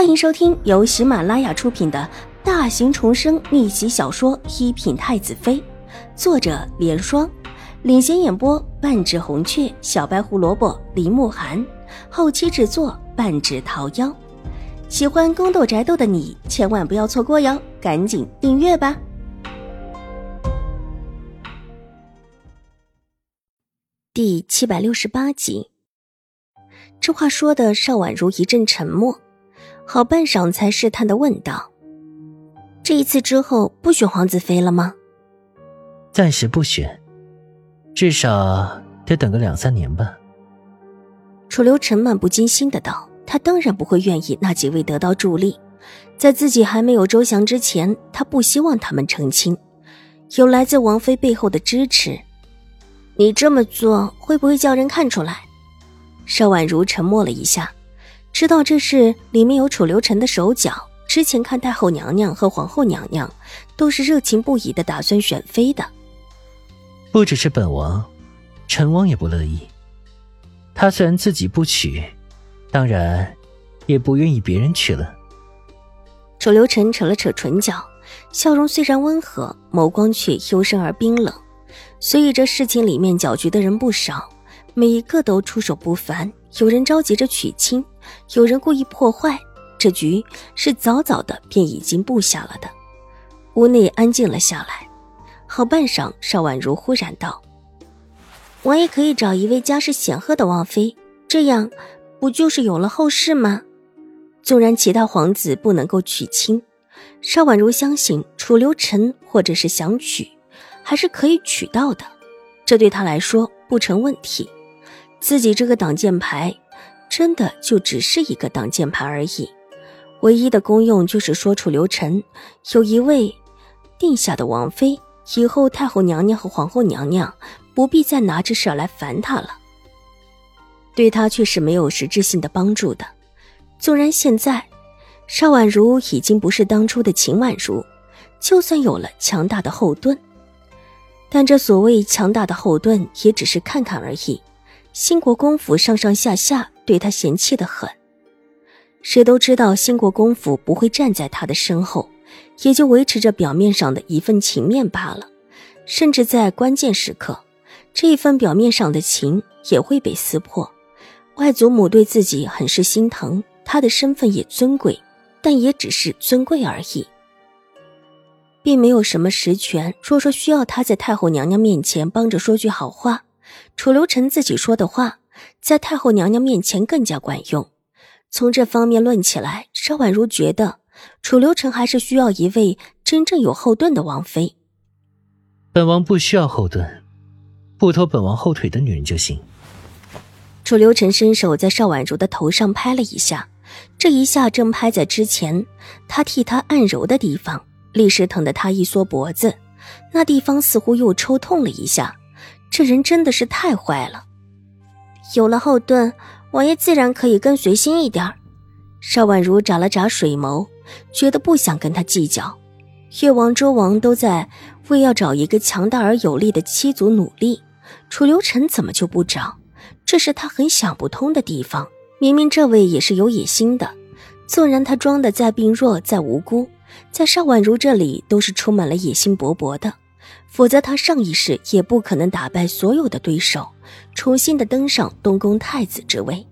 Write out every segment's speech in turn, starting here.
欢迎收听由喜马拉雅出品的大型重生逆袭小说《一品太子妃》，作者：莲霜，领衔演播：半指红雀、小白胡萝卜、林慕寒，后期制作：半指桃夭。喜欢宫斗宅斗的你千万不要错过哟，赶紧订阅吧！第七百六十八集，这话说的邵婉如一阵沉默。好半晌，才试探的问道：“这一次之后，不选皇子妃了吗？”“暂时不选，至少得等个两三年吧。”楚留臣漫不经心的道：“他当然不会愿意那几位得到助力，在自己还没有周详之前，他不希望他们成亲，有来自王妃背后的支持。你这么做会不会叫人看出来？”邵婉如沉默了一下。知道这事里面有楚留臣的手脚。之前看太后娘娘和皇后娘娘都是热情不已的，打算选妃的。不只是本王，陈王也不乐意。他虽然自己不娶，当然也不愿意别人娶了。楚留臣扯了扯唇角，笑容虽然温和，眸光却幽深而冰冷。所以这事情里面搅局的人不少，每一个都出手不凡。有人着急着娶亲。有人故意破坏，这局是早早的便已经布下了的。屋内安静了下来，好半晌，邵婉如忽然道：“王爷可以找一位家世显赫的王妃，这样不就是有了后世吗？纵然其他皇子不能够娶亲，邵婉如相信楚留臣或者是想娶，还是可以娶到的。这对他来说不成问题。自己这个挡箭牌。”真的就只是一个挡箭牌而已，唯一的功用就是说楚留臣有一位定下的王妃，以后太后娘娘和皇后娘娘不必再拿这事来烦他了。对他却是没有实质性的帮助的。纵然现在邵婉如已经不是当初的秦婉如，就算有了强大的后盾，但这所谓强大的后盾也只是看看而已。兴国公府上上下下对他嫌弃的很，谁都知道兴国公府不会站在他的身后，也就维持着表面上的一份情面罢了。甚至在关键时刻，这一份表面上的情也会被撕破。外祖母对自己很是心疼，他的身份也尊贵，但也只是尊贵而已，并没有什么实权。若说需要他在太后娘娘面前帮着说句好话。楚留臣自己说的话，在太后娘娘面前更加管用。从这方面论起来，邵婉如觉得楚留臣还是需要一位真正有后盾的王妃。本王不需要后盾，不拖本王后腿的女人就行。楚留臣伸手在邵婉如的头上拍了一下，这一下正拍在之前他替她按揉的地方，立时疼得他一缩脖子，那地方似乎又抽痛了一下。这人真的是太坏了。有了后盾，王爷自然可以更随心一点邵婉如眨了眨水眸，觉得不想跟他计较。越王、周王都在为要找一个强大而有力的妻族努力，楚留臣怎么就不找？这是他很想不通的地方。明明这位也是有野心的，纵然他装的再病弱、再无辜，在邵婉如这里都是充满了野心勃勃的。否则，他上一世也不可能打败所有的对手，重新的登上东宫太子之位。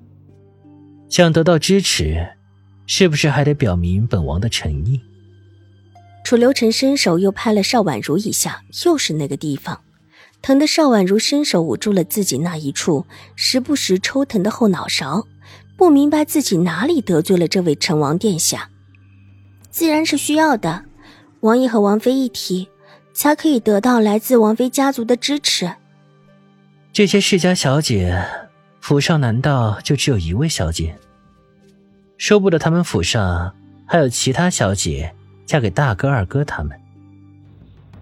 想得到支持，是不是还得表明本王的诚意？楚留臣伸手又拍了邵婉如一下，又是那个地方，疼得邵婉如伸手捂住了自己那一处时不时抽疼的后脑勺，不明白自己哪里得罪了这位成王殿下。自然是需要的，王爷和王妃一体。才可以得到来自王妃家族的支持。这些世家小姐，府上难道就只有一位小姐？说不得他们府上还有其他小姐嫁给大哥、二哥他们，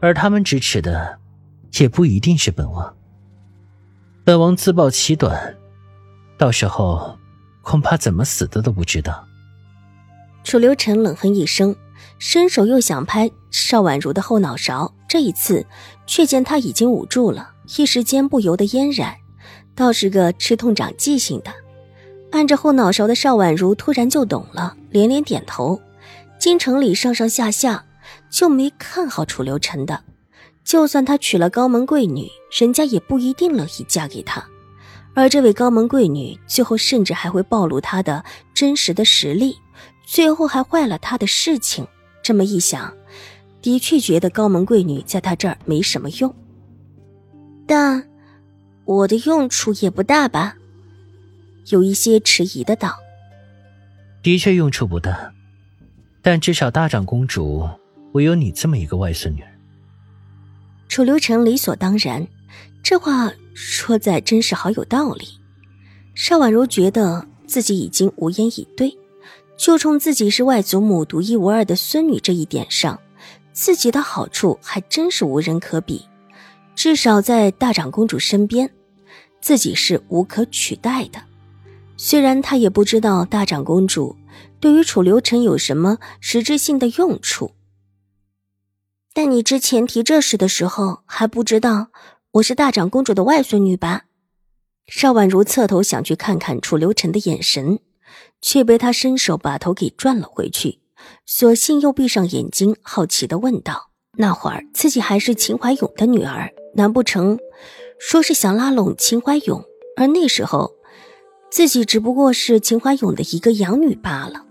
而他们支持的，也不一定是本王。本王自暴其短，到时候恐怕怎么死的都不知道。楚留臣冷哼一声。伸手又想拍邵婉如的后脑勺，这一次却见她已经捂住了，一时间不由得嫣然，倒是个吃痛长记性的。按着后脑勺的邵婉如突然就懂了，连连点头。京城里上上下下就没看好楚留臣的，就算他娶了高门贵女，人家也不一定乐意嫁给他。而这位高门贵女最后甚至还会暴露她的真实的实力，最后还坏了他的事情。这么一想，的确觉得高门贵女在他这儿没什么用。但我的用处也不大吧？有一些迟疑的道：“的确用处不大，但至少大长公主我有你这么一个外孙女。”楚留臣理所当然，这话。说在真是好有道理，邵婉如觉得自己已经无言以对，就冲自己是外祖母独一无二的孙女这一点上，自己的好处还真是无人可比。至少在大长公主身边，自己是无可取代的。虽然她也不知道大长公主对于楚留臣有什么实质性的用处，但你之前提这事的时候还不知道。我是大长公主的外孙女吧？邵婉如侧头想去看看楚留臣的眼神，却被他伸手把头给转了回去，索性又闭上眼睛，好奇的问道：“那会儿自己还是秦怀勇的女儿，难不成说是想拉拢秦怀勇？而那时候自己只不过是秦怀勇的一个养女罢了，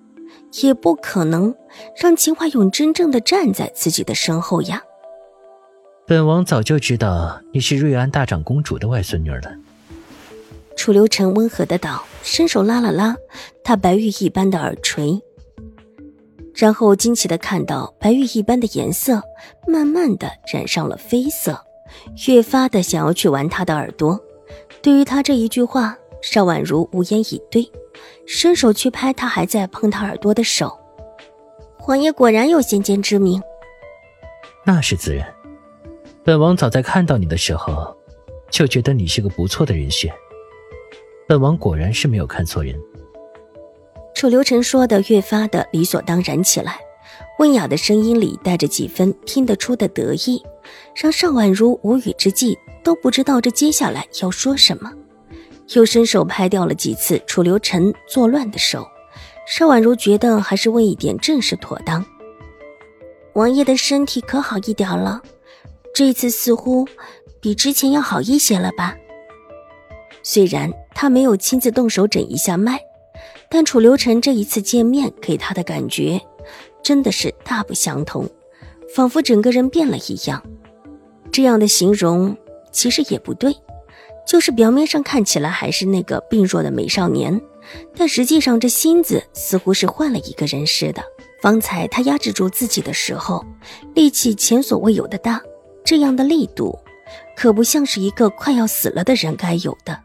也不可能让秦怀勇真正的站在自己的身后呀。”本王早就知道你是瑞安大长公主的外孙女了。楚留臣温和的道，伸手拉了拉她白玉一般的耳垂，然后惊奇的看到白玉一般的颜色慢慢的染上了绯色，越发的想要去玩她的耳朵。对于他这一句话，邵婉如无言以对，伸手去拍他还在碰他耳朵的手。皇爷果然有先见之明，那是自然。本王早在看到你的时候，就觉得你是个不错的人选。本王果然是没有看错人。楚留臣说的越发的理所当然起来，温雅的声音里带着几分听得出的得意，让邵婉如无语之际都不知道这接下来要说什么。又伸手拍掉了几次楚留臣作乱的手，邵婉如觉得还是问一点正是妥当。王爷的身体可好一点了？这次似乎比之前要好一些了吧？虽然他没有亲自动手诊一下脉，但楚留臣这一次见面给他的感觉真的是大不相同，仿佛整个人变了一样。这样的形容其实也不对，就是表面上看起来还是那个病弱的美少年，但实际上这心子似乎是换了一个人似的。方才他压制住自己的时候，力气前所未有的大。这样的力度，可不像是一个快要死了的人该有的。